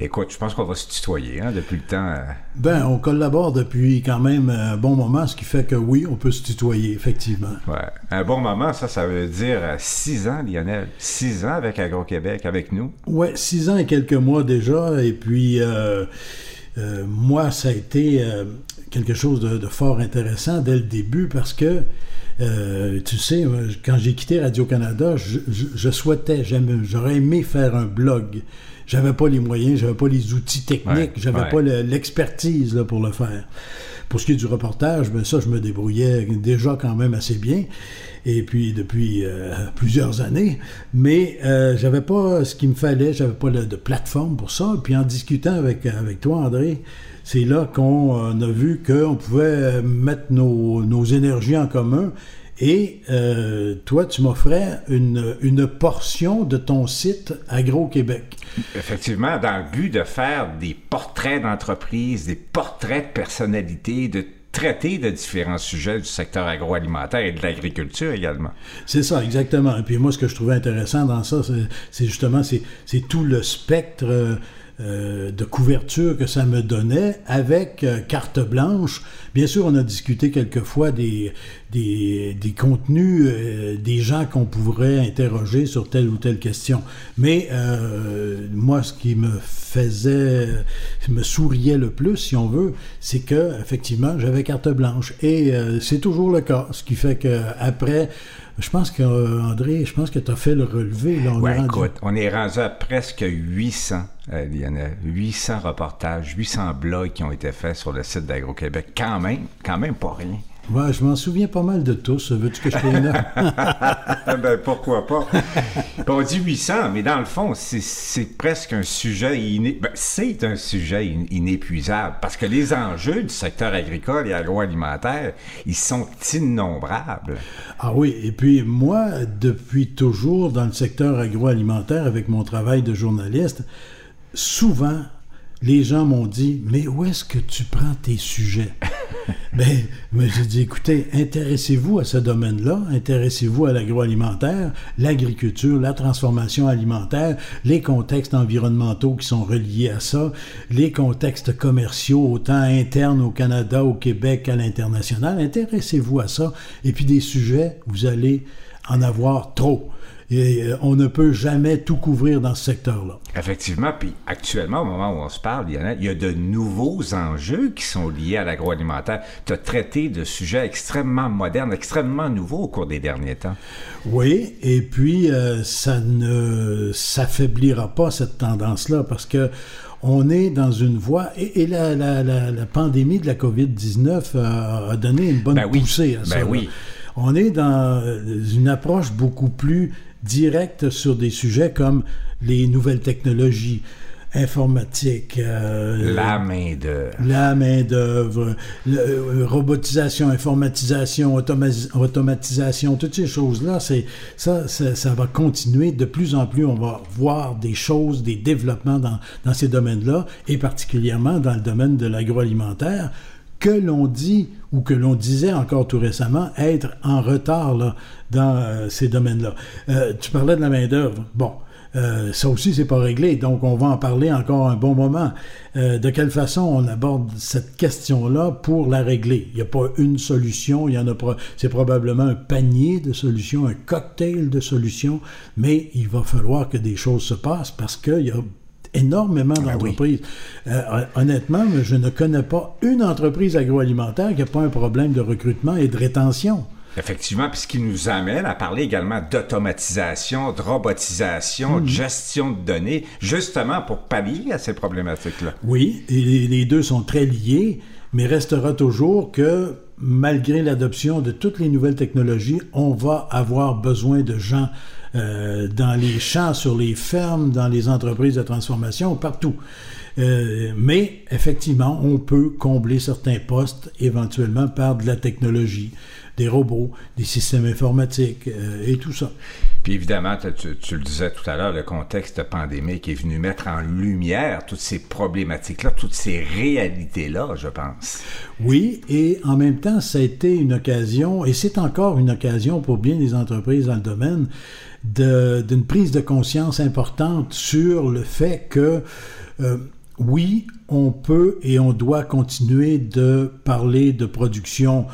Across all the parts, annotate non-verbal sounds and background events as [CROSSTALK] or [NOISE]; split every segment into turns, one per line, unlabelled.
Écoute, je pense qu'on va se tutoyer hein, depuis le temps. Euh.
Ben, on collabore depuis quand même un bon moment, ce qui fait que oui, on peut se tutoyer, effectivement.
Ouais. Un bon moment, ça, ça veut dire euh, six ans, Lionel. Six ans avec Agro-Québec, avec nous.
Ouais, six ans et quelques mois déjà. Et puis, euh, moi, ça a été quelque chose de, fort intéressant dès le début parce que tu sais, quand j'ai quitté Radio-Canada, je, je souhaitais, j'aurais aimé faire un blog j'avais pas les moyens, j'avais pas les outils techniques, j'avais pas l'expertise pour le faire. Pour ce qui est du reportage, ben ça, je me débrouillais déjà quand même assez bien, et puis depuis euh, plusieurs années, mais euh, j'avais pas ce qu'il me fallait, j'avais pas de plateforme pour ça. Et puis en discutant avec, avec toi, André, c'est là qu'on a vu qu'on pouvait mettre nos, nos énergies en commun et euh, toi, tu m'offrais une, une, portion de ton site Agro-Québec.
Effectivement, dans le but de faire des portraits d'entreprise, des portraits de personnalités, de traiter de différents sujets du secteur agroalimentaire et de l'agriculture également.
C'est ça, exactement. Et puis moi, ce que je trouvais intéressant dans ça, c'est justement, c'est tout le spectre euh, euh, de couverture que ça me donnait avec euh, carte blanche. Bien sûr, on a discuté quelquefois des, des, des contenus, euh, des gens qu'on pourrait interroger sur telle ou telle question. Mais moi, ce qui me faisait, me souriait le plus, si on veut, c'est que effectivement, j'avais carte blanche. Et c'est toujours le cas. Ce qui fait que après je pense que, André, je pense que tu as fait le relevé.
Là, on, est écoute, on est rendu à presque 800, euh, Lionel. 800 reportages, 800 blogs qui ont été faits sur le site d'Agro-Québec. Quand même, quand même pas rien.
Ouais, je m'en souviens pas mal de tous. Veux-tu que je te [LAUGHS]
ben, pourquoi pas? on dit 800, mais dans le fond, c'est presque un sujet ben, c'est un sujet inépuisable parce que les enjeux du secteur agricole et agroalimentaire, ils sont innombrables.
Ah oui, et puis moi, depuis toujours dans le secteur agroalimentaire avec mon travail de journaliste, souvent les gens m'ont dit Mais où est-ce que tu prends tes sujets? [LAUGHS] Ben, mais j'ai dit Écoutez, intéressez-vous à ce domaine-là, intéressez-vous à l'agroalimentaire, l'agriculture, la transformation alimentaire, les contextes environnementaux qui sont reliés à ça, les contextes commerciaux, autant internes au Canada, au Québec qu'à l'international. Intéressez-vous à ça. Et puis des sujets, vous allez en avoir trop. Et euh, on ne peut jamais tout couvrir dans ce secteur-là.
Effectivement, puis actuellement, au moment où on se parle, il y, a, il y a de nouveaux enjeux qui sont liés à l'agroalimentaire. Tu as traité de sujets extrêmement modernes, extrêmement nouveaux au cours des derniers temps.
Oui, et puis euh, ça ne s'affaiblira pas cette tendance-là parce que on est dans une voie, et, la, la, la, pandémie de la COVID-19 a, donné une bonne
ben
poussée
à ça. Ben oui.
On est dans une approche beaucoup plus direct sur des sujets comme les nouvelles technologies informatiques.
Euh, la main-d'œuvre.
La main-d'œuvre, euh, robotisation, informatisation, automatisation, toutes ces choses-là, c'est ça, ça, va continuer. De plus en plus, on va voir des choses, des développements dans, dans ces domaines-là, et particulièrement dans le domaine de l'agroalimentaire que l'on dit ou que l'on disait encore tout récemment être en retard là, dans euh, ces domaines-là. Euh, tu parlais de la main-d'œuvre. Bon. Euh, ça aussi, c'est pas réglé, donc on va en parler encore un bon moment. de quelle façon on aborde cette question-là pour la régler? Il n'y a pas une solution, il y en a c'est probablement un panier de solutions, un cocktail de solutions, mais il va falloir que des choses se passent parce qu'il y a énormément ah d'entreprises. Euh, honnêtement, je ne connais pas une entreprise agroalimentaire qui n'a pas un problème de recrutement et de rétention.
Effectivement, puis ce qui nous amène à parler également d'automatisation, de robotisation, de mhm. gestion de données, justement pour pallier à ces problématiques-là.
Oui, et les deux sont très liés, mais restera toujours que malgré l'adoption de toutes les nouvelles technologies, on va avoir besoin de gens euh, dans les champs, sur les fermes, dans les entreprises de transformation, partout. Euh, mais effectivement, on peut combler certains postes éventuellement par de la technologie, des robots, des systèmes informatiques euh, et tout ça.
Puis évidemment, tu, le disais tout à l'heure, le contexte pandémique est venu mettre en lumière toutes ces problématiques-là, toutes ces réalités-là, je pense.
Oui, et en même temps, ça a été une occasion, et c'est encore une occasion pour bien des entreprises dans le domaine, d'une prise de conscience importante sur le fait que euh, oui, on peut et on doit continuer de parler de production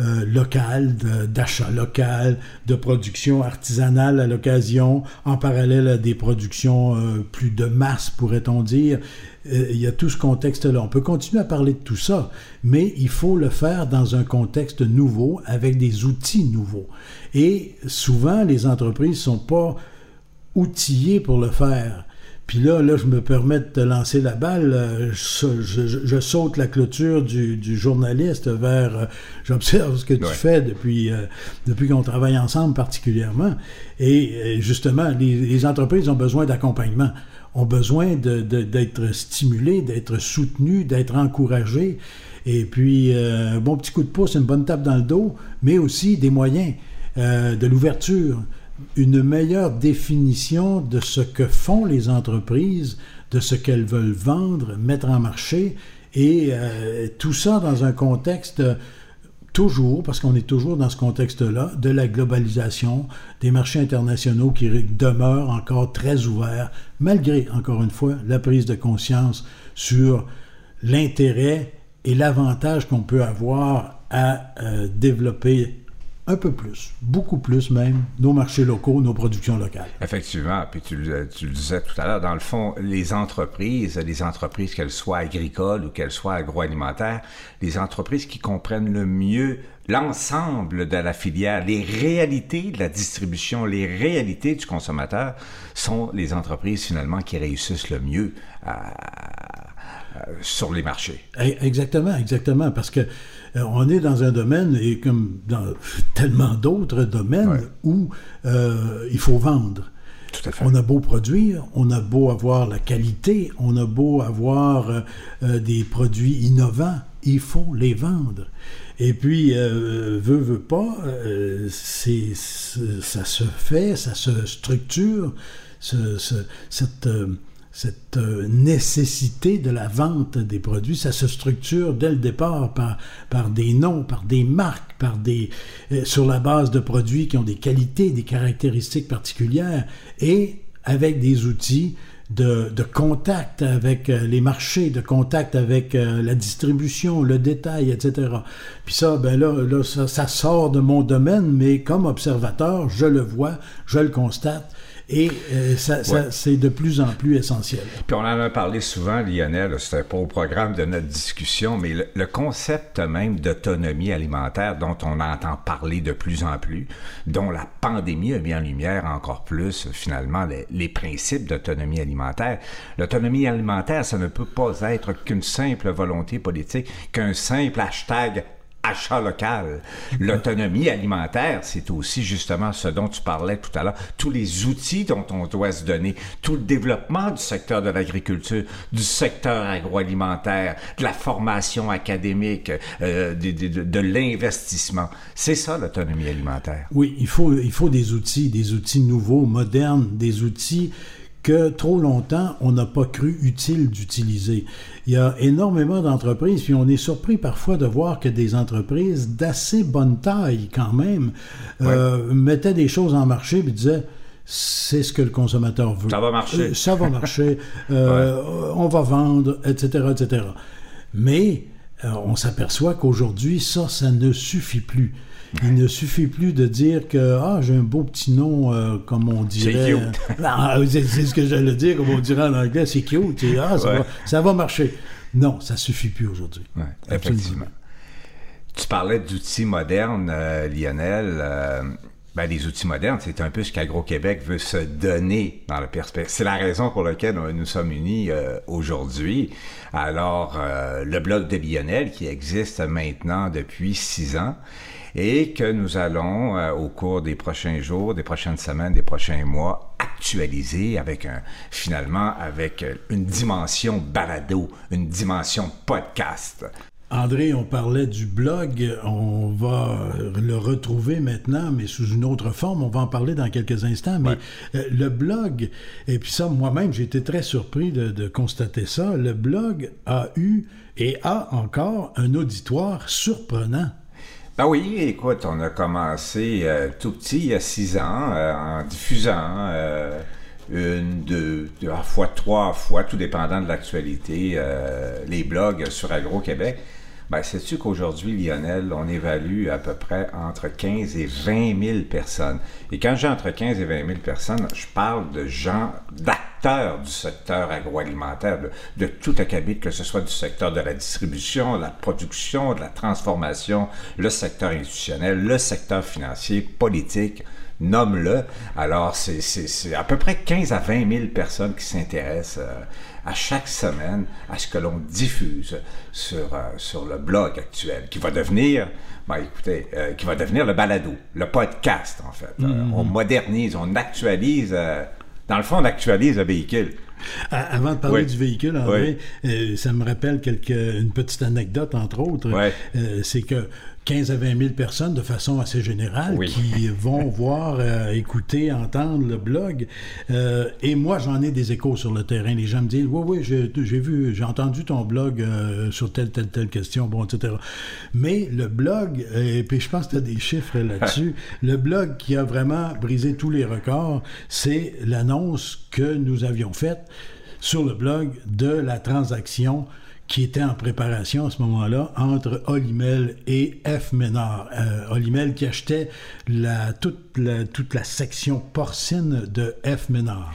euh, locale, d'achat local, de production artisanale à l'occasion, en parallèle à des productions euh, plus de masse, pourrait-on dire. il y a tout ce contexte-là. On peut continuer à parler de tout ça, mais il faut le faire dans un contexte nouveau, avec des outils nouveaux. Et souvent, les entreprises ne sont pas outillées pour le faire. Puis là, là, je me permets de te lancer la balle. Euh, je, saute la clôture du, journaliste vers. Euh, j'observe ce que tu fais depuis, euh, depuis qu'on travaille ensemble particulièrement. Et justement, les, entreprises ont besoin d'accompagnement, ont besoin d'être stimulées, d'être soutenues, d'être encouragées. Et puis, un bon petit coup de pouce, une bonne tape dans le dos, mais aussi des moyens, de l'ouverture une meilleure définition de ce que font les entreprises, de ce qu'elles veulent vendre, mettre en marché, et euh, tout ça dans un contexte toujours, parce qu'on est toujours dans ce contexte-là, de la globalisation, des marchés internationaux qui demeurent encore très ouverts, malgré, encore une fois, la prise de conscience sur l'intérêt et l'avantage qu'on peut avoir à euh, développer un peu plus, beaucoup plus même, nos marchés locaux, nos productions locales.
Effectivement, puis tu, le disais tout à l'heure, dans le fond, les entreprises, les entreprises, qu'elles soient agricoles ou qu'elles soient agroalimentaires, les entreprises qui comprennent le mieux l'ensemble de la filière, les réalités de la distribution, les réalités du consommateur, sont les entreprises finalement qui réussissent le mieux sur les marchés.
Eh, exactement, exactement, parce que euh, on est dans un domaine, et comme dans [LAUGHS] tellement d'autres domaines, où euh, il faut vendre. On a beau produire, on a beau avoir la qualité, on a beau avoir euh, des produits innovants, il faut les vendre. Et puis, veut, veut pas, c'est, ça se fait, ça se structure, cette cette euh, nécessité de la vente des produits, ça se structure dès le départ par, des noms, par des marques, par des, euh, sur la base de produits qui ont des qualités, des caractéristiques particulières et avec des outils de, contact avec euh, les marchés, de contact avec la distribution, le détail, etc. Puis ça, ben là, là ça, ça sort de mon domaine, mais comme observateur, je le vois, je le constate et euh, ça, c'est de plus en plus essentiel.
Puis on en a parlé souvent, Lionel, c'était pas au programme de notre discussion, mais le, concept même d'autonomie alimentaire dont on entend parler de plus en plus, dont la pandémie a mis en lumière encore plus finalement les, les principes d'autonomie alimentaire. L'autonomie alimentaire, ça ne peut pas être qu'une simple volonté politique, qu'un simple hashtag achat local. L'autonomie alimentaire, c'est aussi justement ce dont tu parlais tout à l'heure, tous les outils dont on doit se donner, tout le développement du secteur de l'agriculture, du secteur agroalimentaire, de la formation académique, euh, de, de, de l'investissement. C'est ça l'autonomie alimentaire.
Oui, il faut, il faut des outils, des outils nouveaux, modernes, des outils que trop longtemps, on n'a pas cru utile d'utiliser. Il y a énormément d'entreprises, puis on est surpris parfois de voir que des entreprises d'assez bonne taille quand même euh, mettaient des choses en marché et disaient c'est ce que le consommateur veut.
Ça va marcher. Euh,
ça va marcher. [LAUGHS] Euh, on va vendre, etc., etc. Mais on s'aperçoit qu'aujourd'hui, ça, ça ne suffit plus. Il ne suffit plus de dire que ah j'ai un beau petit nom euh, comme on dirait. [LAUGHS] Ah, c'est c'est ce que j'allais dire comme on dirait en anglais, c'est cute. Ah, ça, va, marcher. Non, ça suffit plus aujourd'hui.
effectivement. Tu parlais d'outils modernes, euh, Lionel. Euh, ben, les outils modernes, c'est un peu ce qu'Agro-Québec veut se donner dans la perspective. C'est la raison pour laquelle nous sommes unis aujourd'hui. Alors, le blog de Lionel, qui existe maintenant depuis six ans, et que nous allons, euh, au cours des prochains jours, des prochaines semaines, des prochains mois, actualisé avec un, finalement, avec une dimension balado, une dimension podcast.
André, on parlait du blog, on va le retrouver maintenant, mais sous une autre forme. On va en parler dans quelques instants. Mais euh, le blog, et puis ça, moi-même, j'ai été très surpris de, constater ça. Le blog a eu et a encore un auditoire surprenant.
Ben oui, écoute, on a commencé euh, tout petit, il y a six ans, euh, en diffusant une, deux, deux, fois trois fois, tout dépendant de l'actualité, les blogs sur Agro-Québec. Ben, sais-tu qu'aujourd'hui, Lionel, on évalue à peu près entre 15 et 20 000 personnes? Et quand j'ai entre 15 et 20 000 personnes, je parle de gens, d'acteurs du secteur agroalimentaire, de, tout acabit, que ce soit du secteur de la distribution, de la production, de la transformation, le secteur institutionnel, le secteur financier, politique, nomme-le. Alors, c'est à peu près 15 à 20 000 personnes qui s'intéressent euh, à chaque semaine à ce que l'on diffuse sur, euh, sur le blog actuel, qui va devenir, ben, écoutez, euh, qui va devenir le balado, le podcast, en fait. Mm-hmm. on modernise, on actualise, dans le fond, on actualise le véhicule.
Avant de parler du véhicule, André, ça me rappelle quelque, une petite anecdote, entre autres. c'est que 15 à 20 000 personnes de façon assez générale qui [LAUGHS] vont voir, euh, écouter, entendre le blog. Euh, et moi, j'en ai des échos sur le terrain. Les gens me disent Oui, oui, j'ai vu, j'ai entendu ton blog euh, sur telle, telle, telle question, bon, etc. Mais le blog, et puis je pense que tu as des chiffres [LAUGHS] là-dessus, le blog qui a vraiment brisé tous les records, c'est l'annonce que nous avions faite sur le blog de la transaction qui était en préparation à ce moment-là entre Olimel et F. Ménard. Euh, Olimel qui achetait la, toute, la, toute la section porcine de F. Ménard.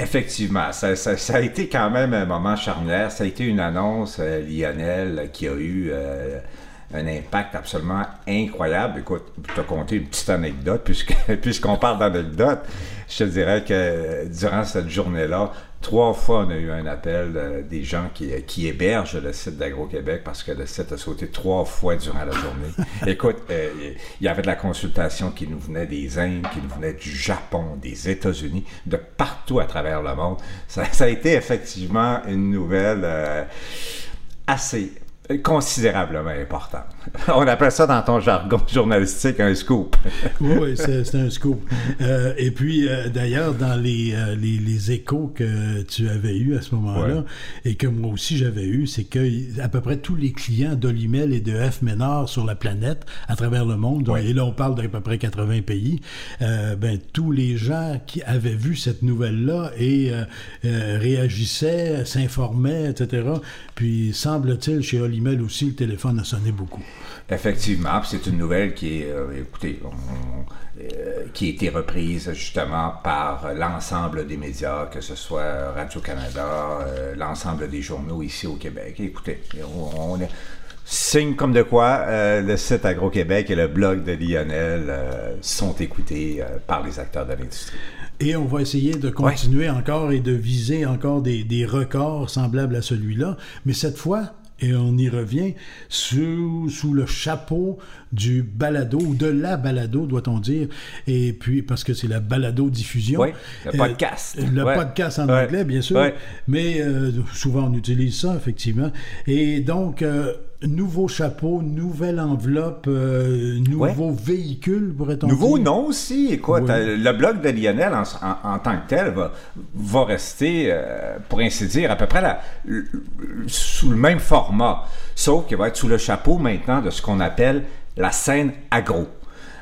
Effectivement, ça, ça, a été quand même un moment charnière. Ça a été une annonce, euh, Lionel, qui a eu euh, un impact absolument incroyable. Écoute, je te conter une petite anecdote, [LAUGHS] puisque, puisqu'on parle d'anecdote. Je te dirais que durant cette journée-là, Trois fois, on a eu un appel euh, des gens qui, qui, hébergent le site d'Agro-Québec parce que le site a sauté trois fois durant la journée. [LAUGHS] Écoute, euh, il y avait de la consultation qui nous venait des Indes, qui nous venait du Japon, des États-Unis, de partout à travers le monde. Ça, a été effectivement une nouvelle euh, assez considérablement important. [LAUGHS] On appelle ça dans ton jargon [LAUGHS] journalistique un scoop. [LAUGHS]
oui, c'est un scoop. Euh, et puis, euh, d'ailleurs, dans les, euh, les, les, échos que tu avais eus à ce moment-là, et que moi aussi j'avais eu, c'est que à peu près tous les clients d'Olimel et de F Ménard sur la planète, à travers le monde, et là on parle d'à peu près 80 pays, ben, tous les gens qui avaient vu cette nouvelle-là et réagissaient, s'informaient, etc. Puis, semble-t-il, chez Olimel aussi, le téléphone a sonné beaucoup.
Effectivement, c'est une nouvelle qui est, euh, écoutez, euh, qui a été reprise justement par l'ensemble des médias, que ce soit Radio-Canada, euh, l'ensemble des journaux ici au Québec. Écoutez, on, est signe comme de quoi le site Agro-Québec et le blog de Lionel sont écoutés par les acteurs de l'industrie.
Et on va essayer de continuer encore et de viser encore des, des records semblables à celui-là, mais cette fois et on y revient sous, sous le chapeau du balado, ou de la balado, doit-on dire, et puis parce que c'est la balado-diffusion.
Oui, le euh, podcast.
le podcast en anglais, bien sûr, mais euh, souvent on utilise ça, effectivement. Et donc, euh, nouveau chapeau, nouvelle enveloppe, nouveau véhicule, pourrait-on
dire? Nouveau nom aussi. Écoute, le blog de Lionel en, tant que tel va, va rester, pour ainsi dire, à peu près la, sous le même format, sauf qu'il va être sous le chapeau maintenant de ce qu'on appelle la scène agro.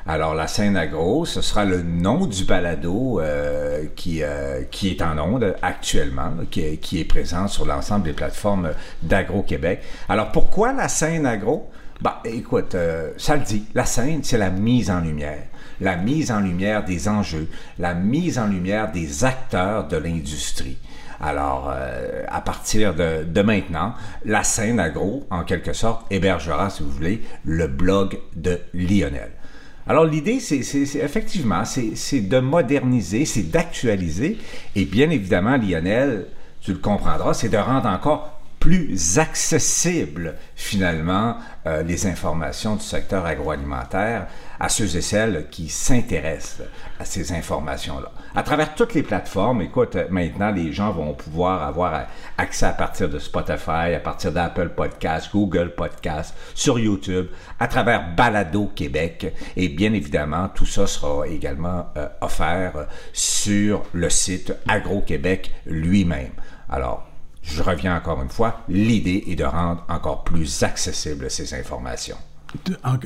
Alors, la scène agro, ce sera le nom du balado euh, qui, euh, qui est en onde actuellement, qui, est, qui est présent sur l'ensemble des plateformes d'Agro-Québec. Alors, pourquoi la scène agro? Bah, écoute, euh, ça le dit, la scène, c'est la mise en lumière. La mise en lumière des enjeux, la mise en lumière des acteurs de l'industrie. Alors, à partir de, maintenant, la scène agro, en quelque sorte, hébergera, si vous voulez, le blog de Lionel. Alors l'idée, c'est effectivement, c'est de moderniser, c'est d'actualiser, et bien évidemment, Lionel, tu le comprendras, c'est de rendre encore plus accessible finalement euh, les informations du secteur agroalimentaire à ceux et celles qui s'intéressent à ces informations-là. À travers toutes les plateformes, écoute, maintenant les gens vont pouvoir avoir accès à partir de Spotify, à partir d'Apple Podcasts, Google Podcasts, sur YouTube, à travers Balado Québec et bien évidemment tout ça sera également euh, offert sur le site Agro-Québec lui-même. Alors, je reviens encore une fois, l'idée est de rendre encore plus accessibles ces informations.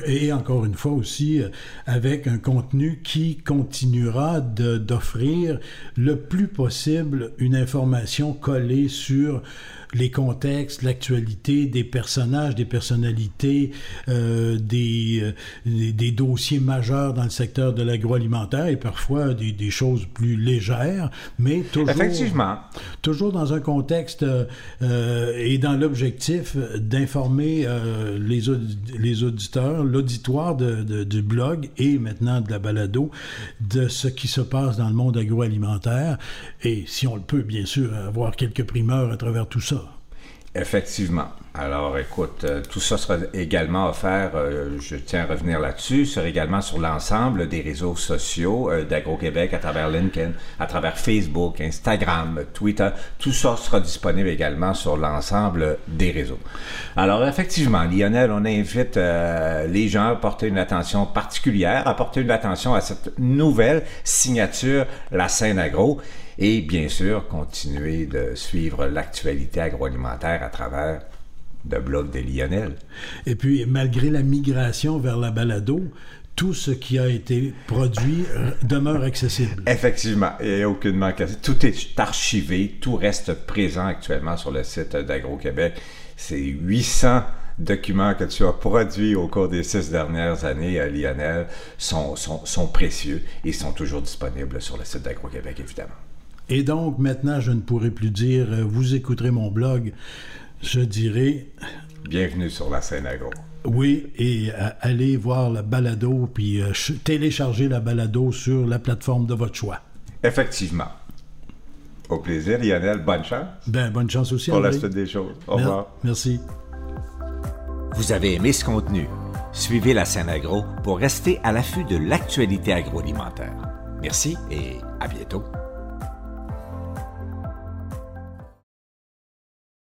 Et encore une fois aussi, euh, avec un contenu qui continuera d'offrir le plus possible une information collée sur les contextes, l'actualité des personnages, des personnalités, euh, des, euh, des, dossiers majeurs dans le secteur de l'agroalimentaire et parfois des, des, choses plus légères, mais toujours,
Effectivement.
toujours dans un contexte euh, et dans l'objectif d'informer euh, les, les auditeurs, l'auditoire de, de, du blog et maintenant de la balado de ce qui se passe dans le monde agroalimentaire et si on le peut, bien sûr, avoir quelques primeurs à travers tout ça.
Effectivement. Alors, écoute, euh, tout ça sera également offert, euh, je tiens à revenir là-dessus, sera également sur l'ensemble des réseaux sociaux euh, d'Agro-Québec à travers LinkedIn, à travers Facebook, Instagram, Twitter. Tout ça sera disponible également sur l'ensemble des réseaux. Alors, effectivement, Lionel, on invite les gens à porter une attention particulière, à porter une attention à cette nouvelle signature, la scène agro et bien sûr continuer de suivre l'actualité agroalimentaire à travers le blog des Lionel.
Et puis, malgré la migration vers la balado, tout ce qui a été produit demeure accessible.
Effectivement, et aucunement Tout est archivé, tout reste présent actuellement sur le site d'Agro-Québec. C'est 800 documents que tu as produits au cours des six dernières années, euh, Lionel, sont, sont, sont précieux et sont toujours disponibles sur le site d'Agro-Québec, évidemment.
Et donc, maintenant, je ne pourrai plus dire euh, vous écouterez mon blog. Je dirais.
Bienvenue sur la scène agro.
Oui, et euh, allez voir la balado, puis euh, télécharger la balado sur la plateforme de votre choix.
Effectivement. Au plaisir, Lionel. Bonne chance.
Ben, bonne chance aussi.
Pour la suite des choses. Au revoir.
Merci.
Vous avez aimé ce contenu? Suivez la scène agro pour rester à l'affût de l'actualité agroalimentaire. Merci et à bientôt.